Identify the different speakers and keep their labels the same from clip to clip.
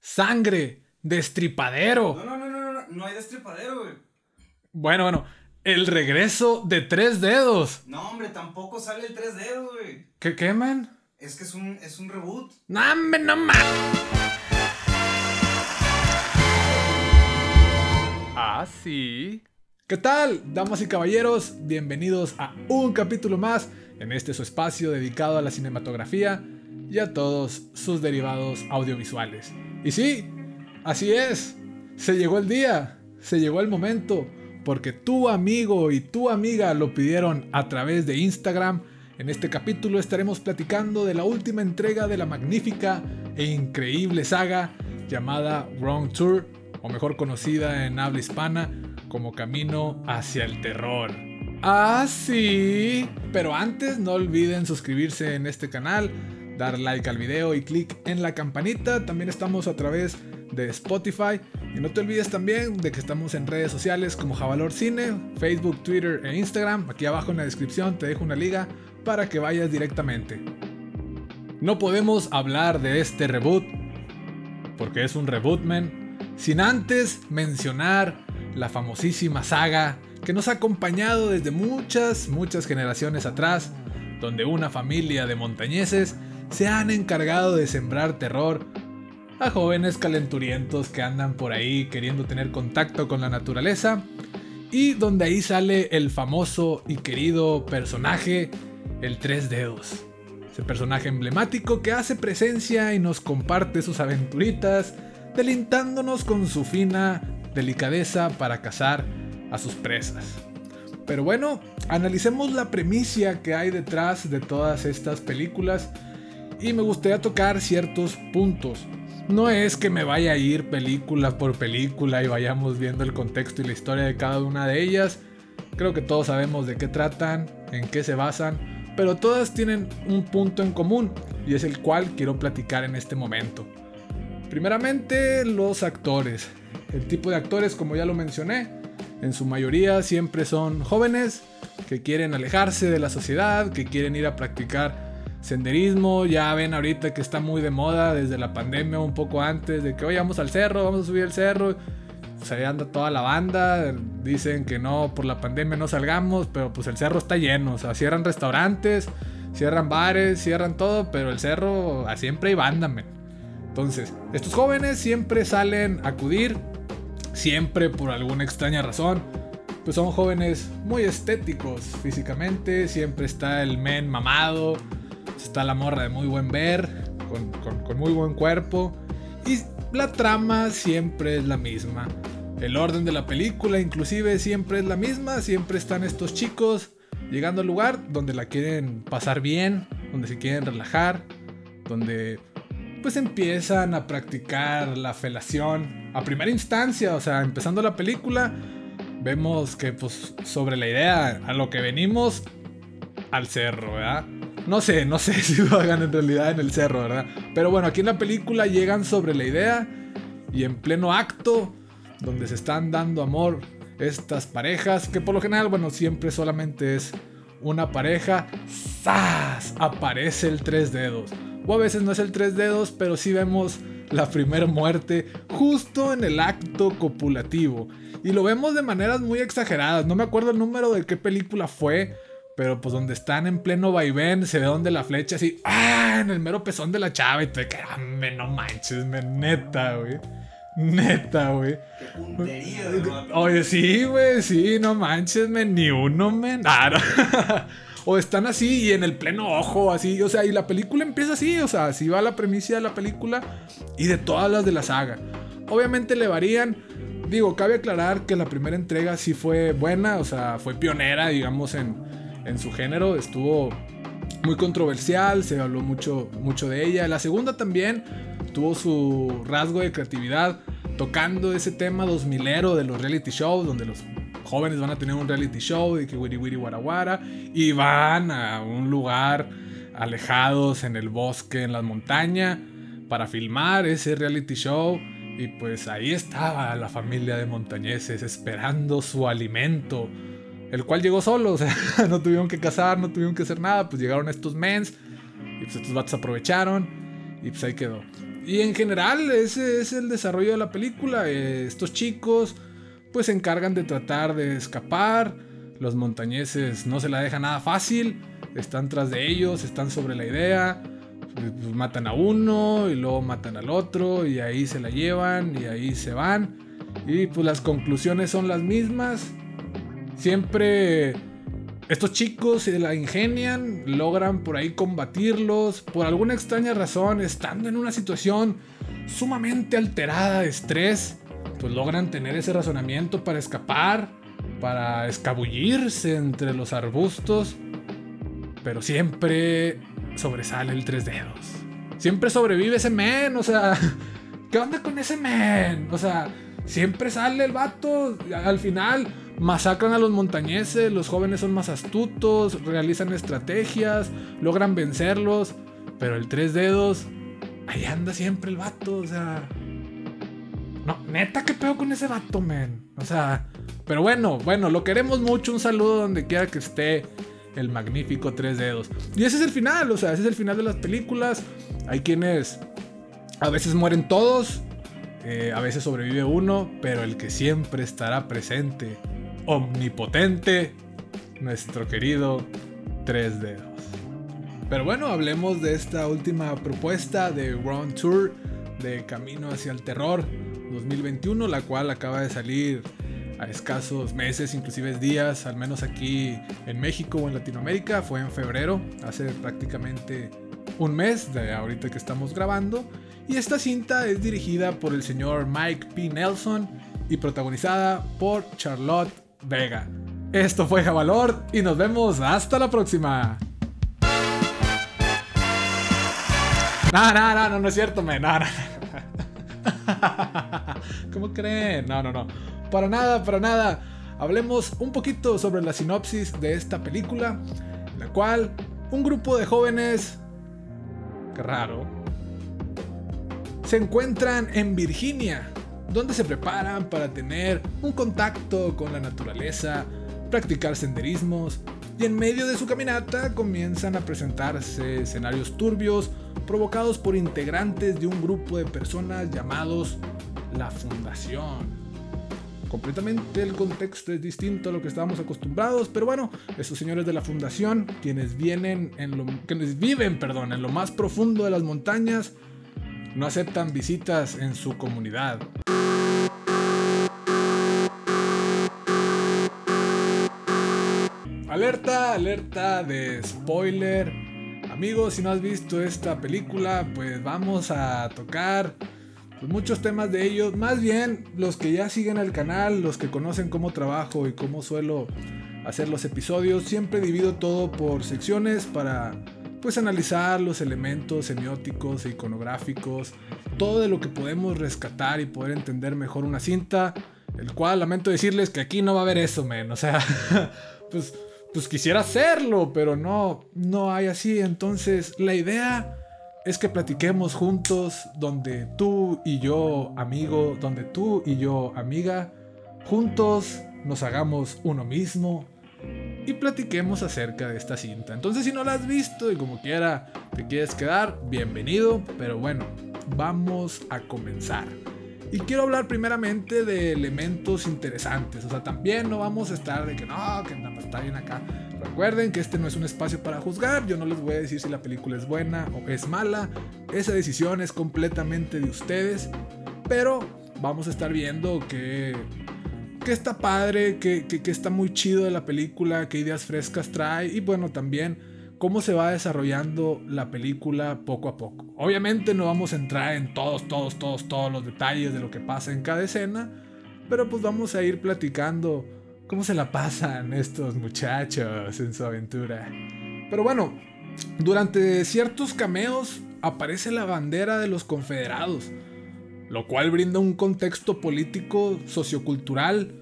Speaker 1: sangre, destripadero.
Speaker 2: No, no, no, no, no, no hay destripadero, güey.
Speaker 1: Bueno, bueno, el regreso de tres dedos.
Speaker 2: No, hombre, tampoco sale el tres dedos, güey.
Speaker 1: ¿Qué qué, man?
Speaker 2: Es que es un, es un reboot.
Speaker 1: No, hombre, no más. Ah, sí. ¿Qué tal, damas y caballeros? Bienvenidos a un capítulo más en este su espacio dedicado a la cinematografía y a todos sus derivados audiovisuales. Y sí, así es. Se llegó el día, se llegó el momento, porque tu amigo y tu amiga lo pidieron a través de Instagram. En este capítulo estaremos platicando de la última entrega de la magnífica e increíble saga llamada Wrong Tour, o mejor conocida en habla hispana como Camino hacia el Terror. Ah, sí. Pero antes no olviden suscribirse en este canal, dar like al video y clic en la campanita. También estamos a través de Spotify. Y no te olvides también de que estamos en redes sociales como Javalor Cine, Facebook, Twitter e Instagram. Aquí abajo en la descripción te dejo una liga para que vayas directamente. No podemos hablar de este reboot, porque es un reboot, man, sin antes mencionar la famosísima saga que nos ha acompañado desde muchas, muchas generaciones atrás, donde una familia de montañeses se han encargado de sembrar terror a jóvenes calenturientos que andan por ahí queriendo tener contacto con la naturaleza, y donde ahí sale el famoso y querido personaje, el Tres Dedos. Ese personaje emblemático que hace presencia y nos comparte sus aventuritas, delintándonos con su fina delicadeza para cazar a sus presas. Pero bueno, analicemos la premisa que hay detrás de todas estas películas y me gustaría tocar ciertos puntos. No es que me vaya a ir película por película y vayamos viendo el contexto y la historia de cada una de ellas. Creo que todos sabemos de qué tratan, en qué se basan, pero todas tienen un punto en común y es el cual quiero platicar en este momento. Primeramente, los actores. El tipo de actores, como ya lo mencioné, en su mayoría siempre son jóvenes que quieren alejarse de la sociedad, que quieren ir a practicar senderismo. Ya ven ahorita que está muy de moda desde la pandemia, un poco antes, de que hoy vamos al cerro, vamos a subir el cerro. Ahí anda toda la banda. Dicen que no, por la pandemia no salgamos, pero pues el cerro está lleno. O sea, cierran restaurantes, cierran bares, cierran todo, pero el cerro siempre hay banda, men. Entonces, estos jóvenes siempre salen a acudir siempre por alguna extraña razón, pues son jóvenes muy estéticos físicamente, siempre está el men mamado, está la morra de muy buen ver, con, muy buen cuerpo, y la trama siempre es la misma. El orden de la película inclusive siempre es la misma, siempre están estos chicos llegando al lugar donde la quieren pasar bien, donde se quieren relajar, donde pues empiezan a practicar la felación a primera instancia, o sea, empezando la película, vemos que pues sobre la idea a lo que venimos al cerro, ¿verdad? No sé, no sé si lo hagan en realidad en el cerro, ¿verdad? Pero bueno, aquí en la película llegan sobre la idea y en pleno acto donde se están dando amor estas parejas, que por lo general, bueno, siempre solamente es una pareja, ¡zas! Aparece el tres dedos. O a veces no es el tres dedos, pero sí vemos la primera muerte justo en el acto copulativo. Y lo vemos de maneras muy exageradas. No me acuerdo el número de qué película fue. Pero pues donde están en pleno vaivén, se ve donde la flecha así, ¡ah! En el mero pezón de la chava y te quedas, ah, no manches, me neta, güey. Neta, güey. Oye, sí, güey, sí, no manches, me ni uno, men. Ah, o están así y en el pleno ojo, así, o sea, y la película empieza así, o sea, así va la premisa de la película y de todas las de la saga. Obviamente le varían. Digo, cabe aclarar que la primera entrega sí fue buena, o sea, fue pionera, digamos, en, en su género. Estuvo muy controversial, se habló mucho, mucho de ella. La segunda también tuvo su rasgo de creatividad, tocando ese tema 2000ero de los reality shows, donde los jóvenes van a tener un reality show de que wiri wiri wara y van a un lugar alejados en el bosque, en la montaña, para filmar ese reality show. Y pues ahí estaba la familia de montañeses esperando su alimento, el cual llegó solo, o sea, no tuvieron que cazar, no tuvieron que hacer nada, pues llegaron estos mens y pues estos vatos aprovecharon y pues ahí quedó. y en general ese es el desarrollo de la película. Eh, estos chicos pues se encargan de tratar de escapar. Los montañeses no se la dejan nada fácil. Están tras de ellos, están sobre la idea. Pues, pues, matan a uno y luego matan al otro y ahí se la llevan y ahí se van. Y pues las conclusiones son las mismas. Siempre estos chicos se la ingenian, logran por ahí combatirlos. Por alguna extraña razón, estando en una situación sumamente alterada de estrés, pues logran tener ese razonamiento para escapar, para escabullirse entre los arbustos. Pero siempre sobresale el tres dedos. Siempre sobrevive ese men, o sea, ¿qué onda con ese men? O sea, siempre sale el vato. Al final masacran a los montañeses, los jóvenes son más astutos, realizan estrategias, logran vencerlos. Pero el tres dedos, ahí anda siempre el vato, o sea. No, neta, ¿qué pedo con ese vato, men? O sea, pero bueno, bueno, lo queremos mucho. Un saludo donde quiera que esté el magnífico Tres Dedos. Y ese es el final, o sea, ese es el final de las películas. Hay quienes a veces mueren todos, eh, a veces sobrevive uno, pero el que siempre estará presente, omnipotente, nuestro querido Tres Dedos. Pero bueno, hablemos de esta última propuesta de Round Tour de Camino hacia el Terror 2021, la cual acaba de salir a escasos meses, inclusive días, al menos aquí en México o en Latinoamérica. Fue en febrero, hace prácticamente un mes de ahorita que estamos grabando. Y esta cinta es dirigida por el señor Mike P. Nelson y protagonizada por Charlotte Vega. Esto fue Javalor y nos vemos hasta la próxima. No, no, no, no, es cierto, me. No. ¿Cómo creen? No, no, no. Para nada, para nada. Hablemos un poquito sobre la sinopsis de esta película, en la cual un grupo de jóvenes, qué raro, se encuentran en Virginia, donde se preparan para tener un contacto con la naturaleza, practicar senderismos, y en medio de su caminata comienzan a presentarse escenarios turbios provocados por integrantes de un grupo de personas llamados la Fundación. Completamente el contexto es distinto a lo que estábamos acostumbrados, pero bueno, esos señores de la fundación, quienes vienen en lo, quienes viven, perdón, en lo más profundo de las montañas, no aceptan visitas en su comunidad. Alerta, alerta de spoiler. Amigos, si no has visto esta película, pues vamos a tocar pues, muchos temas de ellos. Más bien los que ya siguen el canal, los que conocen cómo trabajo y cómo suelo hacer los episodios. Siempre divido todo por secciones para pues analizar los elementos semióticos e iconográficos, todo de lo que podemos rescatar y poder entender mejor una cinta, el cual lamento decirles que aquí no va a haber eso, men, o sea, pues pues quisiera hacerlo, pero no no hay así, entonces la idea es que platiquemos juntos donde tú y yo, amigo, donde tú y yo, amiga, juntos nos hagamos uno mismo y platiquemos acerca de esta cinta. Entonces si no la has visto y como quiera te quieres quedar, bienvenido, pero bueno, vamos a comenzar. Y quiero hablar primeramente de elementos interesantes. O sea, también no vamos a estar de que no, que nada más está bien acá. Recuerden que este no es un espacio para juzgar. Yo no les voy a decir si la película es buena o es mala. Esa decisión es completamente de ustedes. Pero vamos a estar viendo que, que está padre, que, que, está muy chido de la película, qué ideas frescas trae. Y bueno, también cómo se va desarrollando la película poco a poco. Obviamente no vamos a entrar en todos, todos, todos, todos los detalles de lo que pasa en cada escena, pero pues vamos a ir platicando cómo se la pasan estos muchachos en su aventura. Pero bueno, durante ciertos cameos aparece la bandera de los confederados, lo cual brinda un contexto político, sociocultural,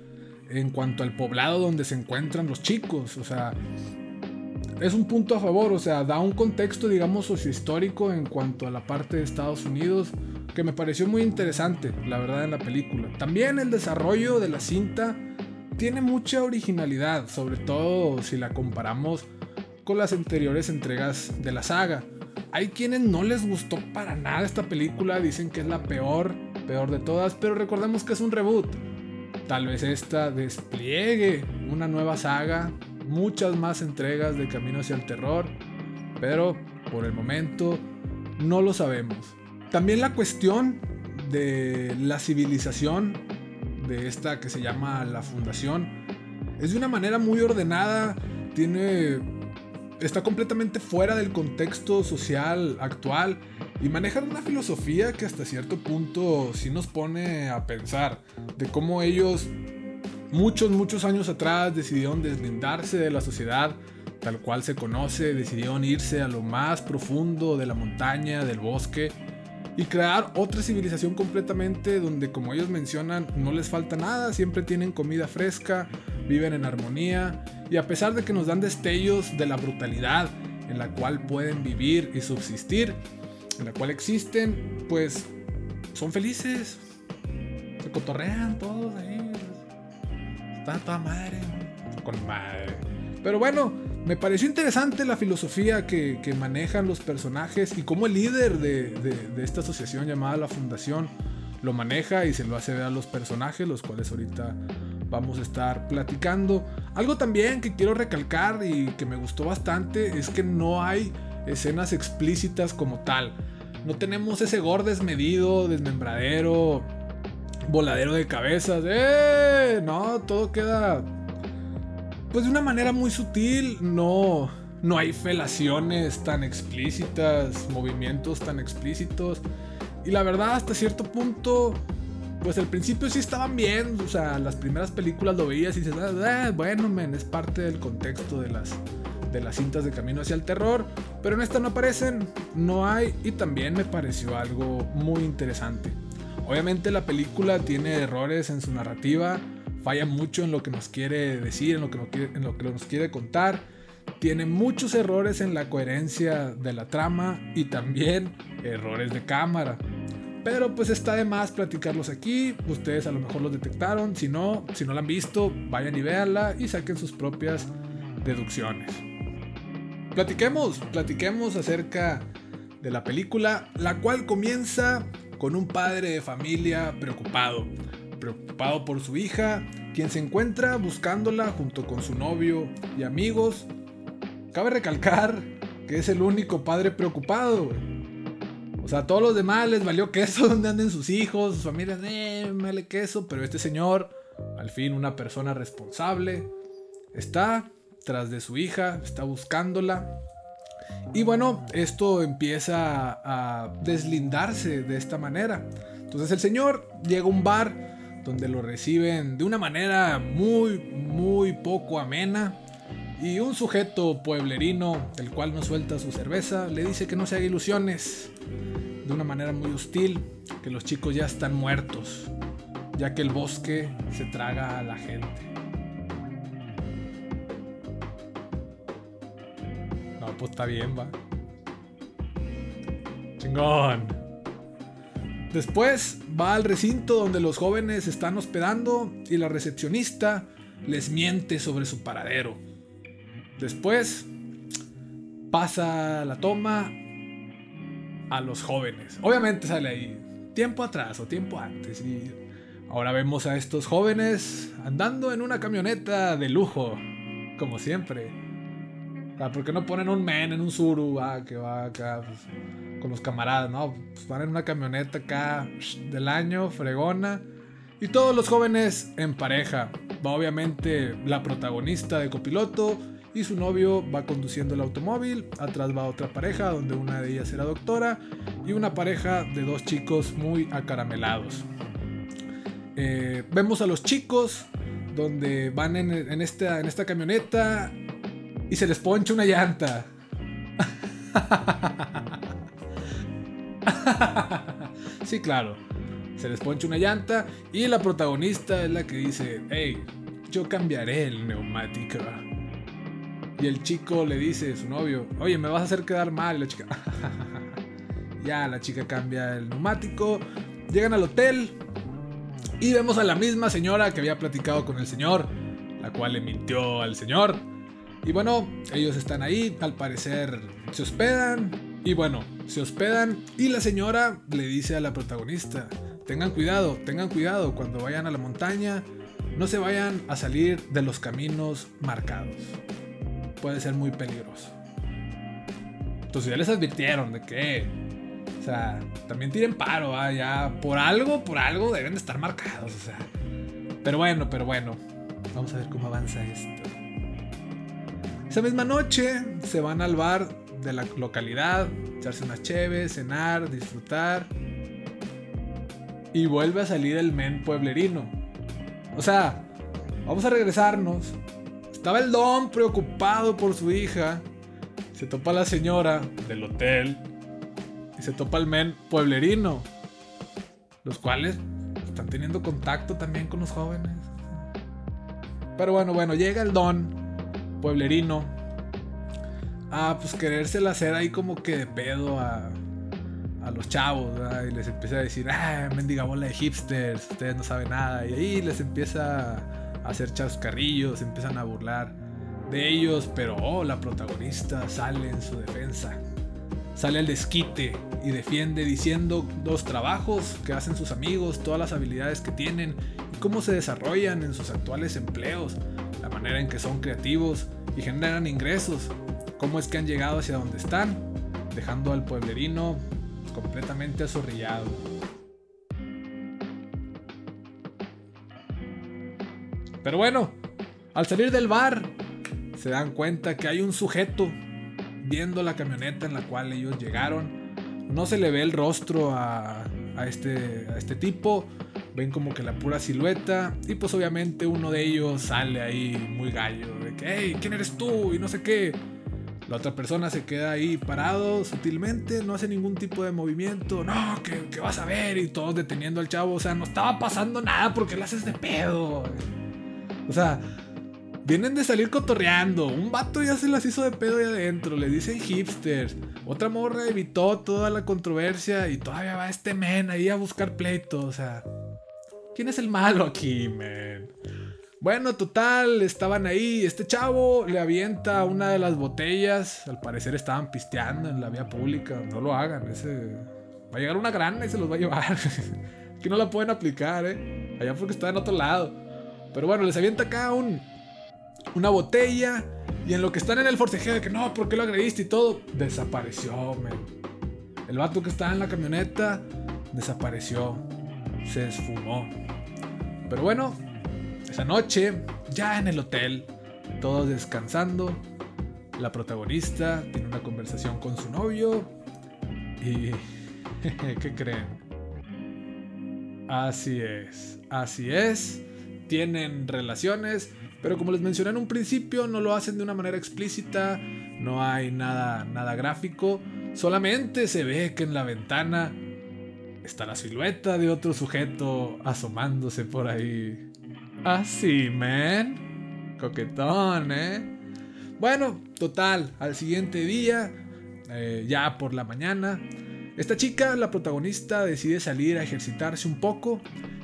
Speaker 1: en cuanto al poblado donde se encuentran los chicos. O sea, es un punto a favor, o sea, da un contexto, digamos, sociohistórico en cuanto a la parte de Estados Unidos que me pareció muy interesante, la verdad, en la película. También el desarrollo de la cinta tiene mucha originalidad, sobre todo si la comparamos con las anteriores entregas de la saga. Hay quienes no les gustó para nada esta película, dicen que es la peor, peor de todas, pero recordemos que es un reboot. Tal vez esta despliegue una nueva saga, muchas más entregas de Camino hacia el Terror, pero por el momento no lo sabemos. También la cuestión de la civilización de esta que se llama la Fundación es de una manera muy ordenada, tiene está completamente fuera del contexto social actual y manejan una filosofía que hasta cierto punto sí nos pone a pensar de cómo ellos muchos, muchos años atrás decidieron deslindarse de la sociedad tal cual se conoce, decidieron irse a lo más profundo de la montaña, del bosque y crear otra civilización completamente donde como ellos mencionan no les falta nada, siempre tienen comida fresca, viven en armonía y a pesar de que nos dan destellos de la brutalidad en la cual pueden vivir y subsistir, en la cual existen, pues son felices, se cotorrean todos ahí, está toda madre, con madre. Pero bueno, me pareció interesante la filosofía que, manejan los personajes y cómo el líder de, esta asociación llamada la Fundación lo maneja y se lo hace ver a los personajes, los cuales ahorita vamos a estar platicando. Algo también que quiero recalcar y que me gustó bastante es que no hay escenas explícitas como tal. No tenemos ese gore desmedido, desmembradero, voladero de cabezas. ¡Eh! No, todo queda pues de una manera muy sutil. No, no hay felaciones tan explícitas, movimientos tan explícitos. Y la verdad, hasta cierto punto, pues al principio sí estaban bien, o sea, las primeras películas lo veías y dices, ah, bueno, men, es parte del contexto de las, de las cintas de Camino hacia el Terror, pero en esta no aparecen, no hay, y también me pareció algo muy interesante. Obviamente la película tiene errores en su narrativa, falla mucho en lo que nos quiere decir, en lo que, nos quiere contar, tiene muchos errores en la coherencia de la trama y también errores de cámara. Pero pues está de más platicarlos aquí. Ustedes a lo mejor los detectaron. Si no, si no la han visto, vayan y véanla y saquen sus propias deducciones. Platiquemos, platiquemos acerca de la película, la cual comienza con un padre de familia preocupado. Preocupado por su hija, quien se encuentra buscándola junto con su novio y amigos. Cabe recalcar que es el único padre preocupado. O sea, a todos los demás les valió queso donde anden sus hijos, sus familias, eh, vale queso. Pero este señor, al fin una persona responsable, está tras de su hija, está buscándola. Y bueno, esto empieza a deslindarse de esta manera. Entonces el señor llega a un bar donde lo reciben de una manera muy, muy poco amena. Y un sujeto pueblerino, el cual no suelta su cerveza, le dice que no se haga ilusiones, de una manera muy hostil que los chicos ya están muertos, ya que el bosque se traga a la gente. No, pues está bien, va. Chingón. Después va al recinto donde los jóvenes están hospedando y la recepcionista les miente sobre su paradero. Después pasa la toma a los jóvenes. Obviamente sale ahí tiempo atrás o tiempo antes. Y ahora vemos a estos jóvenes andando en una camioneta de lujo, como siempre. ¿Por porque no ponen un men en un suru ah, que va acá pues, con los camaradas? No, pues van en una camioneta acá del año, fregona. Y todos los jóvenes en pareja. Va obviamente la protagonista de copiloto y su novio va conduciendo el automóvil. Atrás va otra pareja donde una de ellas era doctora y una pareja de dos chicos muy acaramelados. Eh, vemos a los chicos donde van en, esta, en esta camioneta y se les poncha una llanta. sí, claro. Se les poncha una llanta y la protagonista es la que dice, hey, yo cambiaré el neumático. Y el chico le dice a su novio, oye, me vas a hacer quedar mal. La chica, ya, la chica cambia el neumático. Llegan al hotel y vemos a la misma señora que había platicado con el señor, la cual le mintió al señor. Y bueno, ellos están ahí, al parecer se hospedan. Y bueno, se hospedan y la señora le dice a la protagonista, tengan cuidado, tengan cuidado cuando vayan a la montaña, no se vayan a salir de los caminos marcados. Puede ser muy peligroso. Entonces ya les advirtieron de que, o sea, también tiren paro, ya por algo, por algo deben de estar marcados, o sea. Pero bueno, pero bueno, vamos a ver cómo avanza esto. Esa misma noche se van al bar de la localidad, echarse unas cheves, cenar, disfrutar. Y vuelve a salir el men pueblerino. O sea, vamos a regresarnos. Estaba el don preocupado por su hija se topa la señora del hotel y se topa el men pueblerino, los cuales están teniendo contacto también con los jóvenes. Pero bueno, bueno, llega el don pueblerino a pues querérsela hacer ahí como que de pedo a, a los chavos, y les empieza a decir, ah, mendiga bola de hipsters, ustedes no saben nada, y ahí les empieza a hacer chascarrillos, empiezan a burlar de ellos, pero oh, la protagonista sale en su defensa. Sale al desquite y defiende diciendo los trabajos que hacen sus amigos, todas las habilidades que tienen y cómo se desarrollan en sus actuales empleos, la manera en que son creativos y generan ingresos, cómo es que han llegado hacia donde están, dejando al pueblerino completamente azorrillado. Pero bueno, al salir del bar, se dan cuenta que hay un sujeto viendo la camioneta en la cual ellos llegaron. No se le ve el rostro a, este, a este tipo. Ven como que la pura silueta. Y pues obviamente uno de ellos sale ahí muy gallo. De que, hey, ¿quién eres tú? Y no sé qué. La otra persona se queda ahí parado sutilmente, no hace ningún tipo de movimiento. No, que, vas a ver. Y todos deteniendo al chavo. O sea, no estaba pasando nada porque le haces de pedo. O sea, Vienen de salir cotorreando. Un vato ya se las hizo de pedo ahí adentro. Le dicen hipsters. Otra morra evitó toda la controversia. Y todavía va este men ahí a buscar pleito. O sea, ¿quién es el malo aquí, men? Bueno, total, estaban ahí. Este chavo le avienta una de las botellas. Al parecer estaban pisteando en la vía pública. No lo hagan. Ese. Va a llegar una grana y se los va a llevar. Aquí no la pueden aplicar, eh. Allá porque está en otro lado. Pero bueno, les avienta acá un una botella. Y en lo que están en el forcejeo de que no, ¿por qué lo agrediste y todo? Desapareció, men. El vato que estaba en la camioneta desapareció. Se esfumó. Pero bueno, esa noche, ya en el hotel, todos descansando, la protagonista tiene una conversación con su novio. Y... ¿Qué creen? Así es, así es. Tienen relaciones pero como les mencioné en un principio, no lo hacen de una manera explícita, no hay nada, nada gráfico, solamente se ve que en la ventana está la silueta de otro sujeto asomándose por ahí. Así, man. Coquetón, ¿eh? Bueno, total, al siguiente día, eh, ya por la mañana, esta chica, la protagonista, decide salir a ejercitarse un poco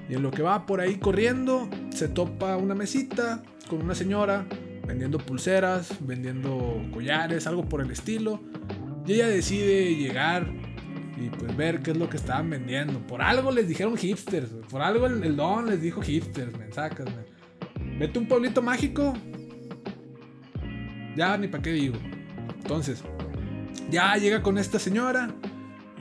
Speaker 1: y en lo que va por ahí corriendo, se topa una mesita con una señora vendiendo pulseras, vendiendo collares, algo por el estilo. Y ella decide llegar y pues ver qué es lo que estaban vendiendo. Por algo les dijeron hipsters, por algo el, don les dijo hipsters, me sacas, Vete un pueblito mágico. Ya ni para qué digo. Entonces, ya llega con esta señora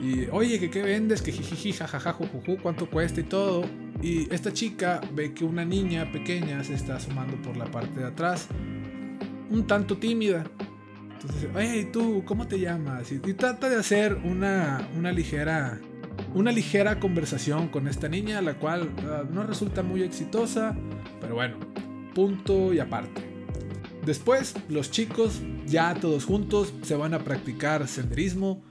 Speaker 1: y, oye, ¿que qué vendes? Que jijiji, jajaja, jujuju, cuánto cuesta y todo. Y esta chica ve que una niña pequeña se está asomando por la parte de atrás, un tanto tímida. Entonces, hey, tú, ¿cómo te llamas? Y, trata de hacer una, una, ligera, una ligera conversación con esta niña, la cual ah, no resulta muy exitosa, pero bueno, punto y aparte. Después, los chicos, ya todos juntos, se van a practicar senderismo,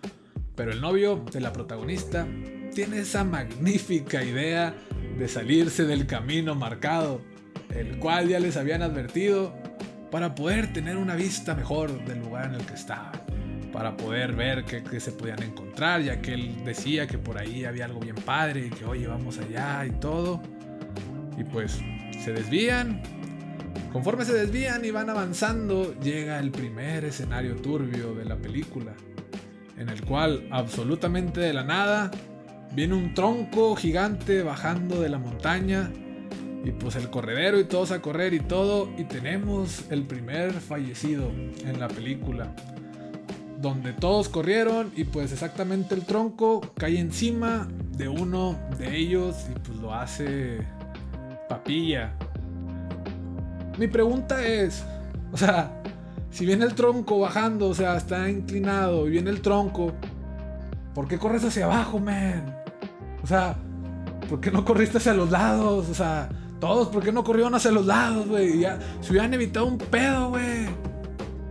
Speaker 1: pero el novio de la protagonista tiene esa magnífica idea de salirse del camino marcado, el cual ya les habían advertido, para poder tener una vista mejor del lugar en el que estaban, para poder ver qué, se podían encontrar, ya que él decía que por ahí había algo bien padre y que oye vamos allá y todo. Y pues se desvían. Conforme se desvían y van avanzando, llega el primer escenario turbio de la película en el cual absolutamente de la nada viene un tronco gigante bajando de la montaña y pues el corredero y todos a correr y todo y tenemos el primer fallecido en la película donde todos corrieron y pues exactamente el tronco cae encima de uno de ellos y pues lo hace papilla. Mi pregunta es, o sea, si viene el tronco bajando, o sea, está inclinado y viene el tronco, ¿por qué corres hacia abajo, man? O sea, ¿por qué no corriste hacia los lados? O sea, todos, ¿por qué no corrieron hacia los lados, güey? Se hubieran evitado un pedo, güey.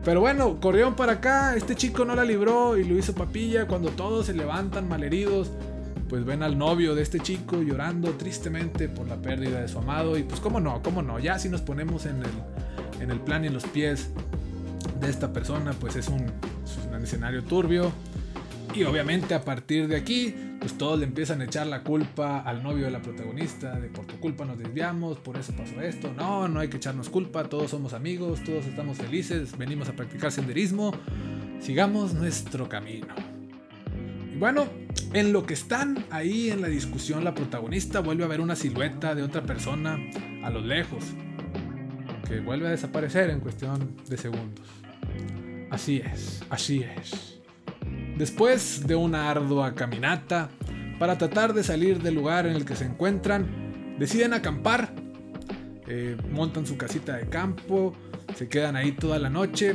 Speaker 1: Pero bueno, corrieron para acá, este chico no la libró y lo hizo papilla. Cuando todos se levantan malheridos, pues ven al novio de este chico llorando tristemente por la pérdida de su amado. Y pues cómo no, cómo no, ya si nos ponemos en el, en el plan y en los pies de esta persona, pues es un escenario turbio. Y obviamente a partir de aquí, pues todos le empiezan a echar la culpa al novio de la protagonista, de por tu culpa nos desviamos, por eso pasó esto. No, no hay que echarnos culpa, todos somos amigos, todos estamos felices, venimos a practicar senderismo, sigamos nuestro camino. Y bueno, en lo que están ahí en la discusión, la protagonista vuelve a ver una silueta de otra persona a lo lejos, que vuelve a desaparecer en cuestión de segundos. Así es, así es. Después de una ardua caminata, para tratar de salir del lugar en el que se encuentran, deciden acampar, eh, montan su casita de campo, se quedan ahí toda la noche.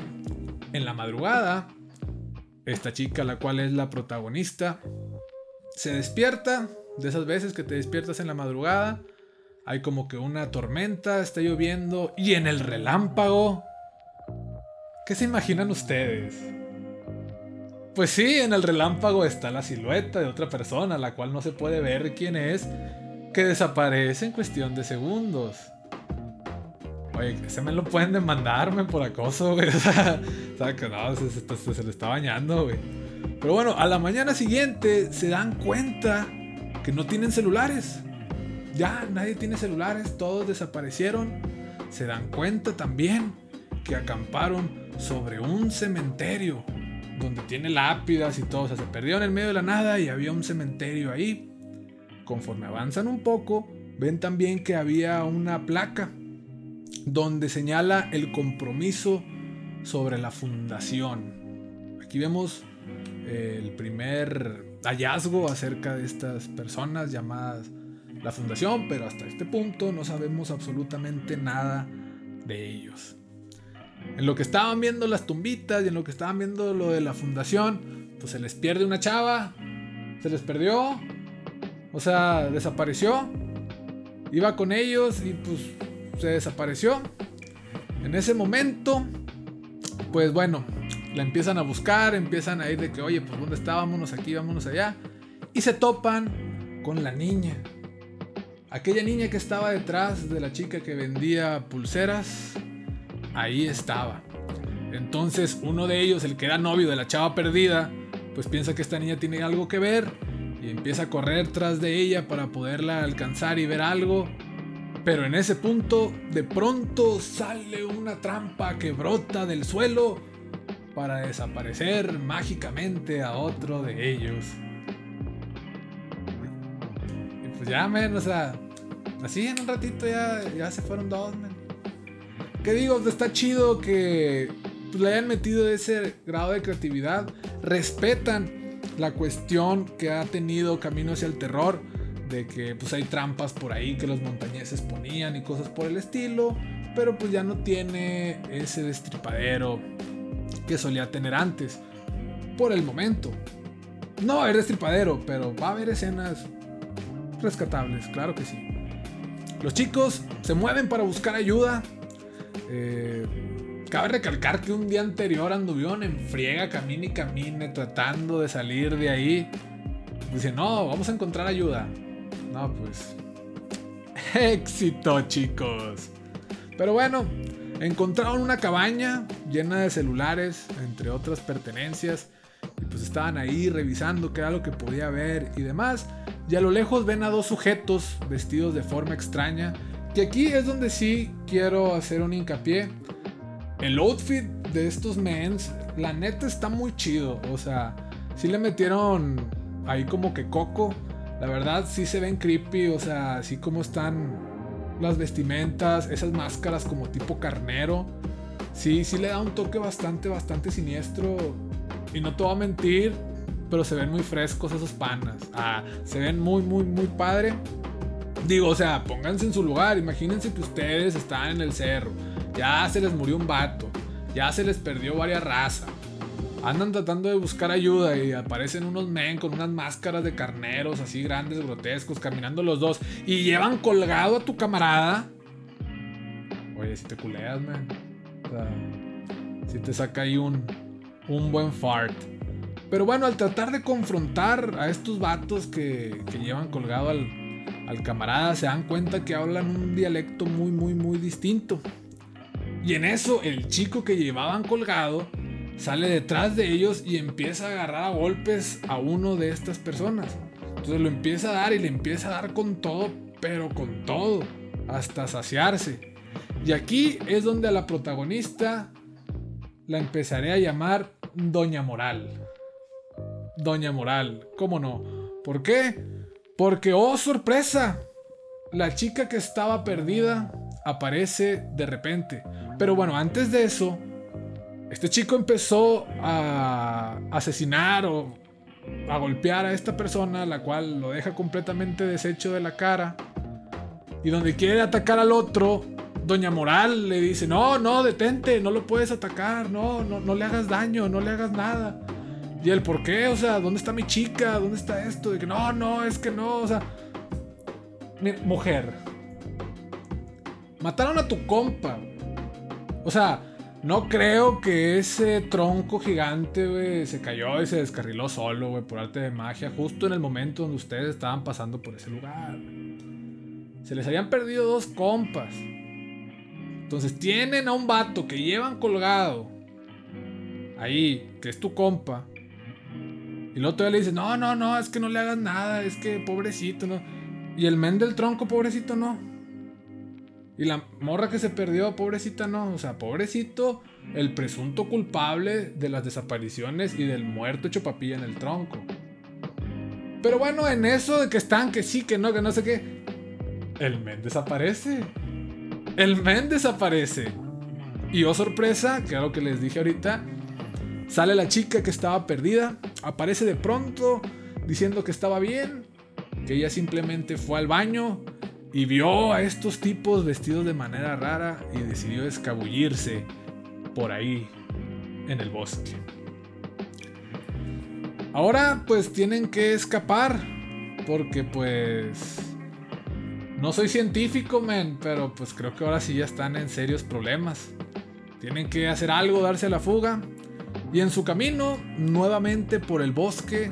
Speaker 1: En la madrugada, esta chica, la cual es la protagonista, se despierta, de esas veces que te despiertas en la madrugada, hay como que una tormenta, está lloviendo y en el relámpago... ¿Qué se imaginan ustedes? Pues sí, en el relámpago está la silueta de otra persona, la cual no se puede ver quién es, que desaparece en cuestión de segundos. Oye, ese me lo pueden demandarme por acoso, güey. O sea, que no, se, se le está bañando, güey. Pero bueno, a la mañana siguiente se dan cuenta que no tienen celulares. Ya nadie tiene celulares, todos desaparecieron. Se dan cuenta también que acamparon sobre un cementerio donde tiene lápidas y todo. O sea, se perdió en el medio de la nada y había un cementerio ahí. Conforme avanzan un poco, ven también que había una placa donde señala el compromiso sobre la fundación. Aquí vemos eh, el primer hallazgo acerca de estas personas llamadas la fundación, pero hasta este punto no sabemos absolutamente nada de ellos. En lo que estaban viendo las tumbitas y en lo que estaban viendo lo de la fundación, pues se les pierde una chava, se les perdió, o sea, desapareció, iba con ellos y pues se desapareció. En ese momento, pues bueno, la empiezan a buscar, empiezan a ir de que, oye, pues ¿dónde está? Vámonos aquí, vámonos allá. Y se topan con la niña. Aquella niña que estaba detrás de la chica que vendía pulseras ahí estaba. Entonces uno de ellos, el que era novio de la chava perdida, pues piensa que esta niña tiene algo que ver y empieza a correr tras de ella para poderla alcanzar y ver algo. Pero en ese punto, de pronto sale una trampa que brota del suelo para desaparecer mágicamente a otro de ellos. Y pues ya, men, o sea, así en un ratito ya, ya se fueron dos, men. ¿Qué digo? Está chido que pues, le hayan metido ese grado de creatividad. Respetan la cuestión que ha tenido Camino hacia el Terror. De que pues hay trampas por ahí que los montañeses ponían y cosas por el estilo. Pero pues ya no tiene ese destripadero que solía tener antes. Por el momento. No va a haber destripadero, pero va a haber escenas rescatables, claro que sí. Los chicos se mueven para buscar ayuda. Eh, cabe recalcar que un día anterior anduvieron en friega, camine y camine, tratando de salir de ahí. Dice, no, vamos a encontrar ayuda. No, pues. Éxito, chicos. Pero bueno, encontraron una cabaña llena de celulares, entre otras pertenencias. Y pues estaban ahí revisando qué era lo que podía ver y demás. Y a lo lejos ven a dos sujetos vestidos de forma extraña que aquí es donde sí quiero hacer un hincapié. El outfit de estos mens, la neta está muy chido. O sea, sí le metieron ahí como que coco. La verdad sí se ven creepy, o sea, así como están las vestimentas, esas máscaras como tipo carnero. Sí, sí le da un toque bastante, bastante siniestro. Y no te voy a mentir, pero se ven muy frescos esos panas. Ah, se ven muy, muy, muy padre. Digo, o sea, pónganse en su lugar. Imagínense que ustedes están en el cerro. Ya se les murió un vato. Ya se les perdió varias razas. Andan tratando de buscar ayuda y aparecen unos men con unas máscaras de carneros así grandes, grotescos, caminando los dos. Y llevan colgado a tu camarada. Oye, si te culeas, man. O sea, si te saca ahí un, un buen fart. Pero bueno, al tratar de confrontar a estos vatos que, que llevan colgado al, al camarada, se dan cuenta que hablan un dialecto muy, muy, muy distinto. Y en eso, el chico que llevaban colgado sale detrás de ellos y empieza a agarrar a golpes a uno de estas personas. Entonces lo empieza a dar y le empieza a dar con todo, pero con todo, hasta saciarse. Y aquí es donde a la protagonista la empezaré a llamar Doña Moral. Doña Moral, ¿cómo no? ¿Por qué? Porque, oh sorpresa, la chica que estaba perdida aparece de repente. Pero bueno, antes de eso, este chico empezó a asesinar o a golpear a esta persona, la cual lo deja completamente deshecho de la cara. Y donde quiere atacar al otro, Doña Moral le dice, no, no, detente, no lo puedes atacar, no, no, no le hagas daño, no le hagas nada. Y él, ¿por qué? O sea, ¿dónde está mi chica? ¿Dónde está esto? De que no, no, es que no, o sea... Mujer. Mataron a tu compa. O sea, no creo que ese tronco gigante, güey, se cayó y se descarriló solo, güey, por arte de magia, justo en el momento donde ustedes estaban pasando por ese lugar. Se les habían perdido dos compas. Entonces tienen a un vato que llevan colgado ahí, que es tu compa. Y luego todavía le dice, no, no, no, es que no le hagas nada, es que pobrecito, no. Y el men del tronco, pobrecito, no. Y la morra que se perdió, pobrecita, no. O sea, pobrecito, el presunto culpable de las desapariciones y del muerto hecho papilla en el tronco. Pero bueno, en eso de que están, que sí, que no, que no sé qué. El men desaparece. El men desaparece. Y oh sorpresa, que es lo que les dije ahorita. Sale la chica que estaba perdida. Aparece de pronto diciendo que estaba bien. Que ella simplemente fue al baño y vio a estos tipos vestidos de manera rara y decidió escabullirse por ahí en el bosque. Ahora pues tienen que escapar porque pues no soy científico, men, pero pues creo que ahora sí ya están en serios problemas. Tienen que hacer algo, darse la fuga. Y en su camino, nuevamente por el bosque,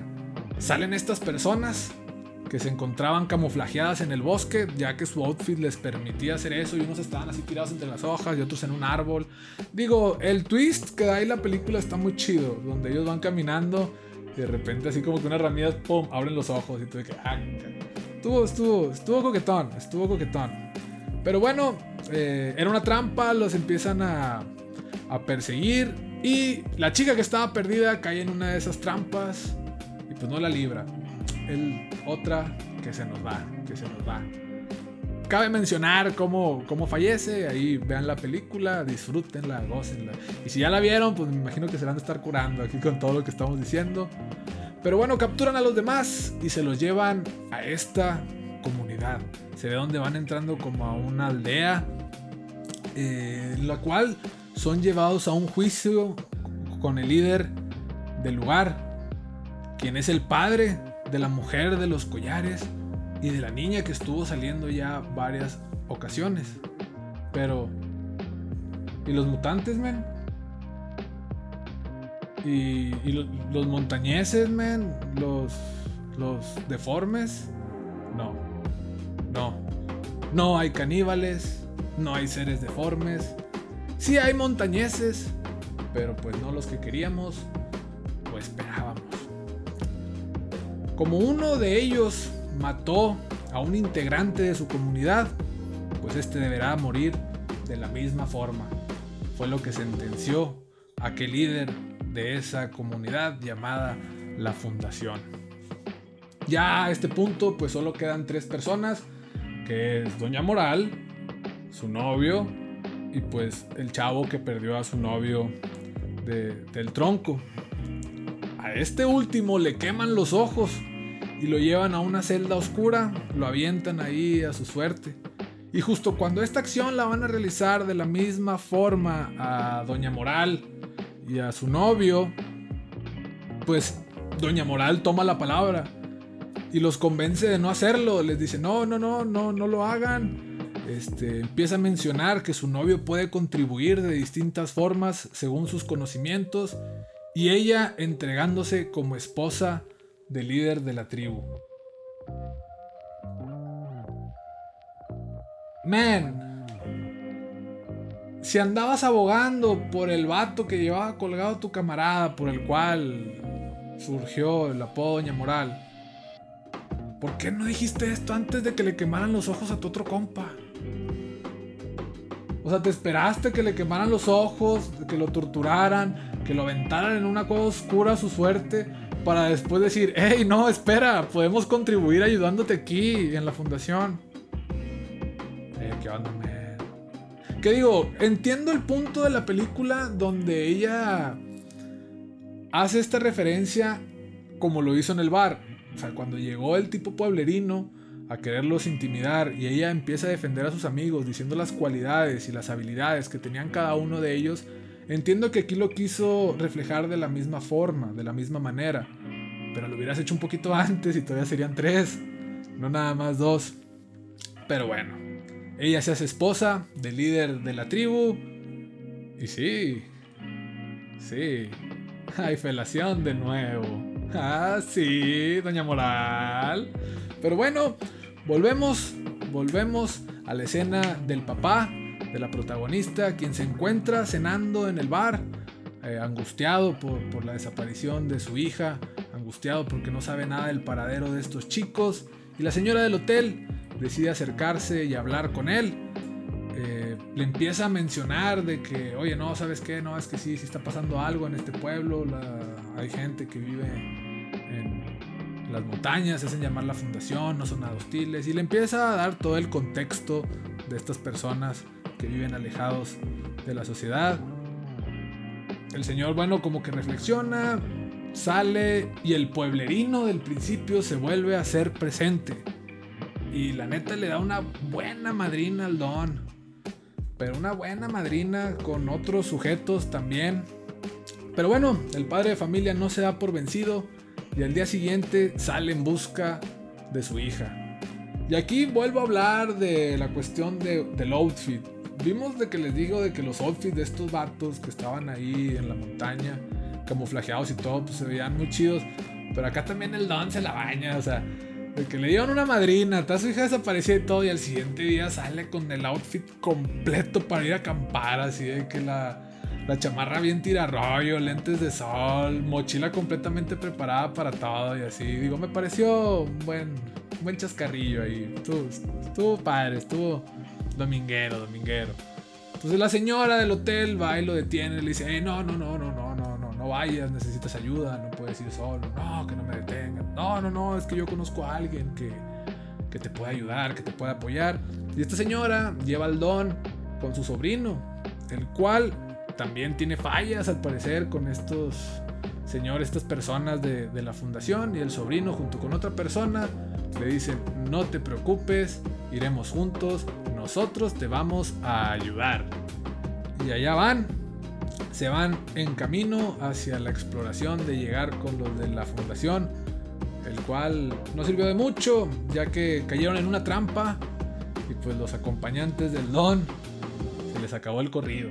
Speaker 1: salen estas personas que se encontraban camuflajeadas en el bosque, ya que su outfit les permitía hacer eso y unos estaban así tirados entre las hojas y otros en un árbol. Digo, el twist que da ahí la película está muy chido, donde ellos van caminando y de repente así como que unas ramillas, ¡pum!, abren los ojos y tuve que... Ah, estuvo, estuvo, estuvo coquetón, estuvo coquetón. Pero bueno, eh, era una trampa, los empiezan a perseguir y la chica que estaba perdida cae en una de esas trampas y pues no la libra el, otra que se nos va, que se nos va. Cabe mencionar cómo, cómo fallece, ahí vean la película, disfrútenla, gocenla. Y si ya la vieron, pues me imagino que se van a estar curando aquí con todo lo que estamos diciendo. Pero bueno, capturan a los demás y se los llevan a esta comunidad. Se ve donde van entrando como a una aldea, eh, la cual son llevados a un juicio con el líder del lugar, quien es el padre de la mujer de los collares y de la niña que estuvo saliendo ya varias ocasiones. Pero... ¿Y los mutantes, men? ¿Y, los, montañeses, men? ¿Los, ¿Los deformes? No. No. No hay caníbales. No hay seres deformes. Sí hay montañeses. Pero pues no los que queríamos. Pues esperábamos. Como uno de ellos mató a un integrante de su comunidad, pues este deberá morir de la misma forma. Fue lo que sentenció aquel líder de esa comunidad llamada la fundación. Ya a este punto pues solo quedan tres personas, que es Doña Moral, su novio y pues el chavo que perdió a su novio del tronco. A este último le queman los ojos y lo llevan a una celda oscura, lo avientan ahí a su suerte. Y justo cuando esta acción la van a realizar de la misma forma a Doña Moral y a su novio, pues Doña Moral toma la palabra y los convence de no hacerlo. Les dice, no, no, no, no, no lo hagan. Este, empieza a mencionar que su novio puede contribuir de distintas formas según sus conocimientos y ella entregándose como esposa del líder de la tribu. Man, si andabas abogando por el vato que llevaba colgado tu camarada, por el cual surgió el apodo Moral, ¿por qué no dijiste esto antes de que le quemaran los ojos a tu otro compa? O sea, te esperaste que le quemaran los ojos, que lo torturaran, que lo aventaran en una cueva oscura a su suerte, para después decir, hey, no, espera, podemos contribuir ayudándote aquí en la fundación. Eh, ¿qué onda, man? Que digo, entiendo el punto de la película donde ella hace esta referencia como lo hizo en el bar. O sea, cuando llegó el tipo pueblerino a quererlos intimidar y ella empieza a defender a sus amigos diciendo las cualidades y las habilidades que tenían cada uno de ellos, entiendo que aquí lo quiso reflejar de la misma forma, de la misma manera. Pero lo hubieras hecho un poquito antes y todavía serían tres, no nada más dos. Pero bueno, ella se hace esposa del líder de la tribu. Y sí, sí, hay felación de nuevo. Ah, sí, doña Moral. Pero bueno, volvemos, volvemos a la escena del papá, de la protagonista, quien se encuentra cenando en el bar, eh, angustiado por, por la desaparición de su hija, angustiado porque no sabe nada del paradero de estos chicos. Y la señora del hotel decide acercarse y hablar con él. Eh, le empieza a mencionar de que, oye, no, ¿sabes qué? No, es que sí, sí está pasando algo en este pueblo. hay gente que vive en las montañas, hacen llamar la fundación, no son nada hostiles. Y le empieza a dar todo el contexto de estas personas que viven alejados de la sociedad. El señor, bueno, como que reflexiona, sale y el pueblerino del principio se vuelve a ser presente. Y la neta le da una buena madrina al don. Pero una buena madrina con otros sujetos también. Pero bueno, el padre de familia no se da por vencido y al día siguiente sale en busca de su hija. Y aquí vuelvo a hablar de la cuestión del outfit. Vimos de que les digo de que los outfits de estos vatos que estaban ahí en la montaña, camuflajeados y todo, pues se veían muy chidos. Pero acá también el don se la baña, o sea, de que le dieron una madrina, está su hija desaparecía y todo, y al siguiente día sale con el outfit completo para ir a acampar, así de que la, la chamarra bien tira rollo, lentes de sol, mochila completamente preparada para todo y así. Digo, me pareció un buen, buen chascarrillo ahí. Estuvo, estuvo padre, estuvo dominguero, dominguero. Entonces la señora del hotel va y lo detiene le dice, eh, no, no, no, no, no, no, no, no vayas, necesitas ayuda, no puedes ir solo, no, que no me detengan, no, no, no, es que yo conozco a alguien que, que te puede ayudar, que te puede apoyar. Y esta señora lleva al don con su sobrino, el cual también tiene fallas al parecer con estos señores, estas personas de, de la fundación y el sobrino junto con otra persona le dicen, no te preocupes, iremos juntos, nosotros te vamos a ayudar. Y allá van, se van en camino hacia la exploración de llegar con los de la fundación, el cual no sirvió de mucho, ya que cayeron en una trampa y pues los acompañantes del Don se les acabó el corrido.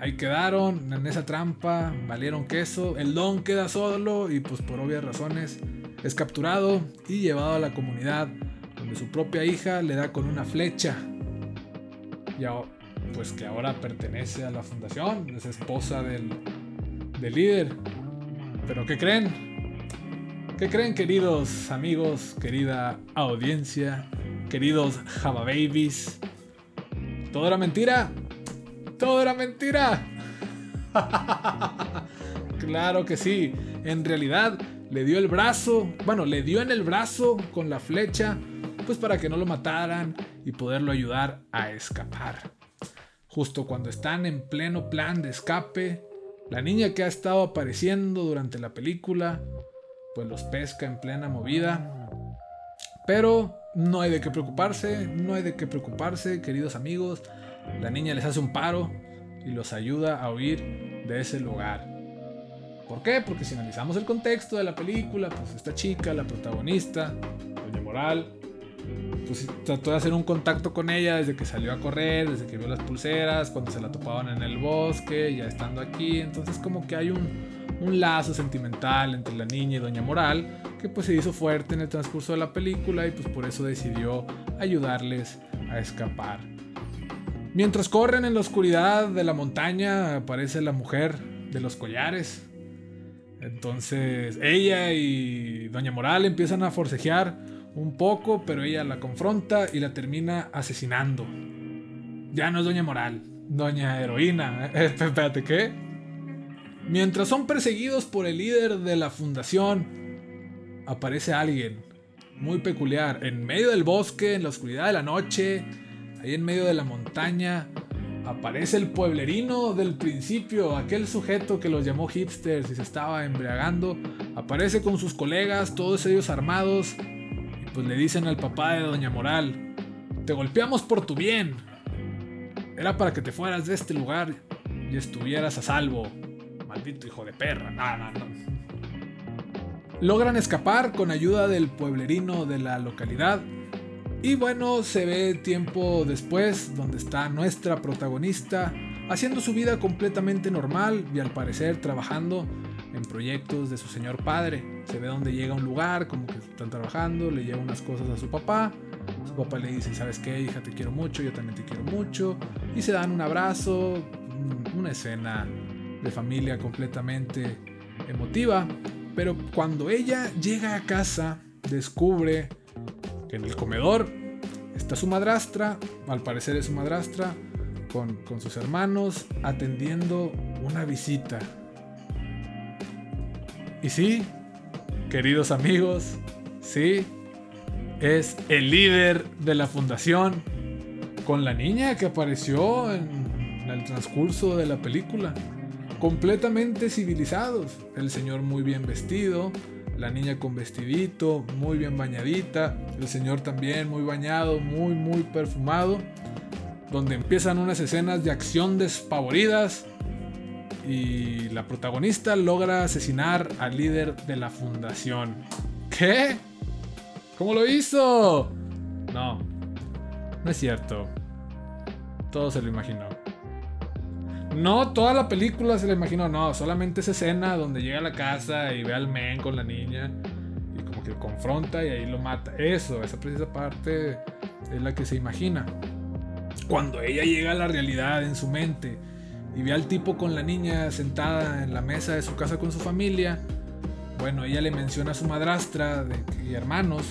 Speaker 1: Ahí quedaron en esa trampa, valieron queso, el Don queda solo y pues por obvias razones es capturado y llevado a la comunidad donde su propia hija le da con una flecha. Y pues que ahora pertenece a la fundación, es esposa del, del líder. Pero ¿qué creen? ¿Qué creen queridos amigos, querida audiencia, queridos Java Babies? ¿Todo era mentira? ¿Todo era mentira? claro que sí. En realidad, le dio el brazo, bueno, le dio en el brazo con la flecha, pues para que no lo mataran y poderlo ayudar a escapar. Justo cuando están en pleno plan de escape, la niña que ha estado apareciendo durante la película, pues los pesca en plena movida. Pero no hay de qué preocuparse, no hay de qué preocuparse, queridos amigos. La niña les hace un paro y los ayuda a huir de ese lugar. ¿Por qué? Porque si analizamos el contexto de la película, pues esta chica, la protagonista, Doña Moral, pues trató de hacer un contacto con ella desde que salió a correr, desde que vio las pulseras, cuando se la topaban en el bosque, ya estando aquí. Entonces como que hay un, un lazo sentimental entre la niña y Doña Moral que pues se hizo fuerte en el transcurso de la película y pues por eso decidió ayudarles a escapar. Mientras corren en la oscuridad de la montaña aparece la mujer de los collares. Entonces ella y Doña Moral empiezan a forcejear un poco, pero ella la confronta y la termina asesinando. Ya no es Doña Moral, Doña Heroína. Espérate, ¿qué? Mientras son perseguidos por el líder de la fundación, aparece alguien muy peculiar en medio del bosque, en la oscuridad de la noche, ahí en medio de la montaña. Aparece el pueblerino del principio, aquel sujeto que los llamó hipsters y se estaba embriagando. Aparece con sus colegas, todos ellos armados, pues le dicen al papá de Doña Moral, te golpeamos por tu bien. Era para que te fueras de este lugar y estuvieras a salvo. Maldito hijo de perra. Logran escapar con ayuda del pueblerino de la localidad. Y bueno, se ve tiempo después donde está nuestra protagonista haciendo su vida completamente normal y al parecer trabajando en proyectos de su señor padre. Se ve donde llega a un lugar, como que están trabajando, le lleva unas cosas a su papá. Su papá le dice, ¿sabes qué, hija? Te quiero mucho, yo también te quiero mucho. Y se dan un abrazo, una escena de familia completamente emotiva. Pero cuando ella llega a casa, descubre en el comedor está su madrastra, al parecer es su madrastra, con, con sus hermanos, atendiendo una visita y sí, queridos amigos, sí, es el líder de la fundación con la niña que apareció en el transcurso de la película. Completamente civilizados. El señor muy bien vestido, la niña con vestidito, muy bien bañadita, el señor también muy bañado, muy muy perfumado, donde empiezan unas escenas de acción despavoridas y la protagonista logra asesinar al líder de la fundación. ¿Qué? ¿Cómo lo hizo? No, no es cierto. Todo se lo imaginó. No, toda la película se lo imaginó, no, solamente esa escena donde llega a la casa y ve al men con la niña y como que lo confronta y ahí lo mata. Eso, esa precisa parte es la que se imagina. Cuando ella llega a la realidad en su mente y ve al tipo con la niña sentada en la mesa de su casa con su familia, bueno, ella le menciona a su madrastra y hermanos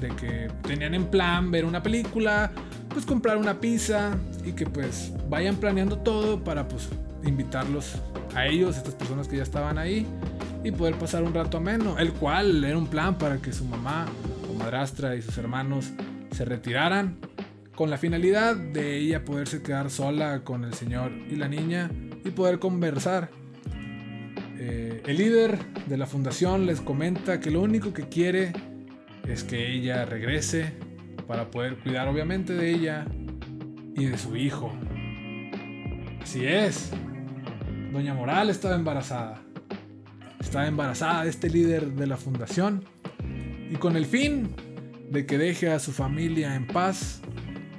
Speaker 1: de que tenían en plan ver una película, pues comprar una pizza y que pues vayan planeando todo para pues invitarlos a ellos, estas personas que ya estaban ahí y poder pasar un rato ameno, el cual era un plan para que su mamá o madrastra y sus hermanos se retiraran con la finalidad de ella poderse quedar sola con el señor y la niña y poder conversar. Eh, el líder de la fundación les comenta que lo único que quiere es que ella regrese para poder cuidar obviamente de ella y de su hijo. Así es. Doña Moral estaba embarazada. Estaba embarazada de este líder de la fundación. Y con el fin de que deje a su familia en paz,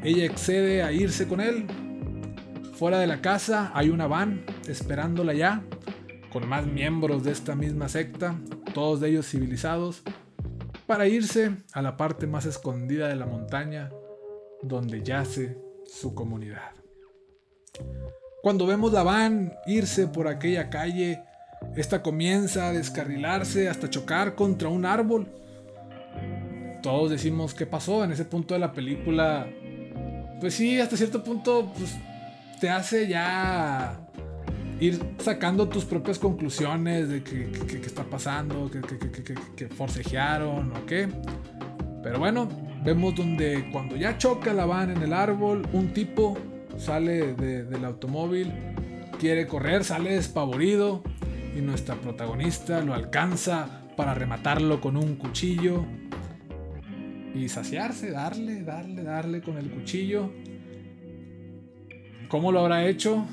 Speaker 1: ella accede a irse con él. Fuera de la casa hay una van esperándola ya, con más miembros de esta misma secta, todos de ellos civilizados, para irse a la parte más escondida de la montaña, donde yace su comunidad. Cuando vemos la van irse por aquella calle, esta comienza a descarrilarse hasta chocar contra un árbol. Todos decimos qué pasó en ese punto de la película pues sí, hasta cierto punto, pues te hace ya ir sacando tus propias conclusiones de qué está pasando, que, forcejearon o qué. Pero bueno, vemos donde cuando ya choca la van en el árbol, un tipo sale del automóvil, quiere correr, sale despavorido y nuestra protagonista lo alcanza para rematarlo con un cuchillo y saciarse, darle, darle, darle con el cuchillo. ¿Cómo lo habrá hecho?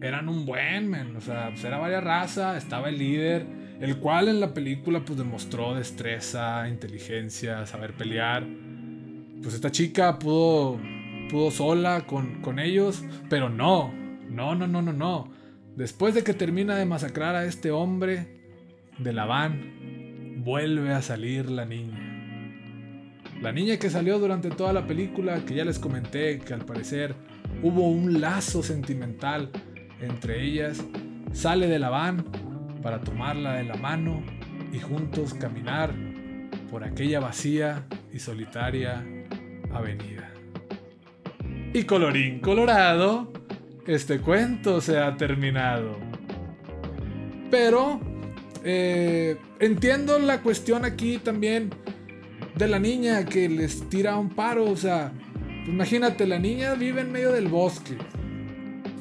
Speaker 1: Eran un buen, men. O sea, pues era varias raza, estaba el líder, el cual en la película pues demostró destreza, inteligencia, saber pelear. Pues esta chica pudo, pudo sola con, con ellos, pero no, no, no, no, no, no. Después de que termina de masacrar a este hombre de la van, vuelve a salir la niña. La niña que salió durante toda la película, que ya les comenté que al parecer hubo un lazo sentimental entre ellas, sale de la van para tomarla de la mano y juntos caminar por aquella vacía y solitaria avenida. Y colorín colorado, este cuento se ha terminado. Pero eh, entiendo la cuestión aquí también de la niña que les tira un paro. O sea, pues imagínate, la niña vive en medio del bosque.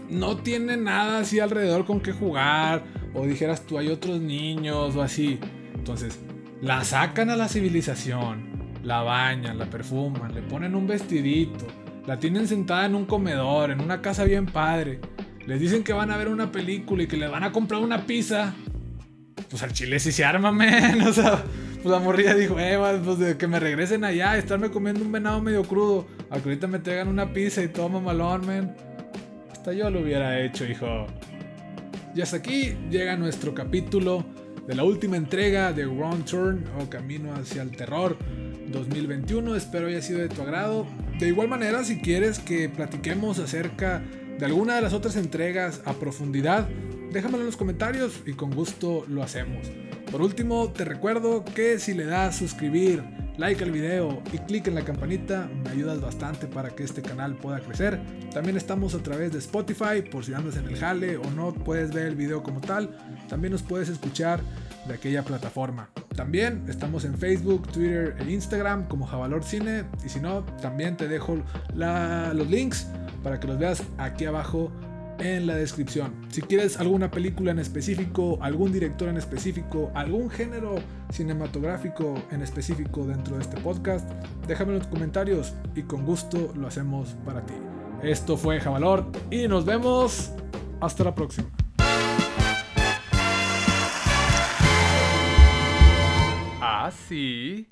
Speaker 1: No tiene nada así alrededor con que jugar. O dijeras tú, hay otros niños o así. Entonces, la sacan a la civilización. La bañan, la perfuman, le ponen un vestidito. La tienen sentada en un comedor, en una casa bien padre. Les dicen que van a ver una película y que le van a comprar una pizza. Pues al chile sí se arma, men. O sea, pues la morrilla dijo, eh, pues de que me regresen allá, estarme comiendo un venado medio crudo. A que ahorita me traigan una pizza y todo mamalón, men. Hasta yo lo hubiera hecho, hijo. Y hasta aquí llega nuestro capítulo de la última entrega de Wrong Turn o Camino hacia el Terror 2021. Espero haya sido de tu agrado. De igual manera, si quieres que platiquemos acerca de alguna de las otras entregas a profundidad, déjamelo en los comentarios y con gusto lo hacemos. Por último, te recuerdo que si le das suscribir, like al video y clic en la campanita, me ayudas bastante para que este canal pueda crecer. También estamos a través de Spotify, por si andas en el jale o no puedes ver el video como tal, también nos puedes escuchar de aquella plataforma. También estamos en Facebook, Twitter e Instagram como Javalor Cine y si no, también te dejo los links para que los veas aquí abajo en la descripción. Si quieres alguna película en específico, algún director en específico, algún género cinematográfico en específico dentro de este podcast, déjame en los comentarios y con gusto lo hacemos para ti. Esto fue Javalor y nos vemos hasta la próxima.
Speaker 3: Así.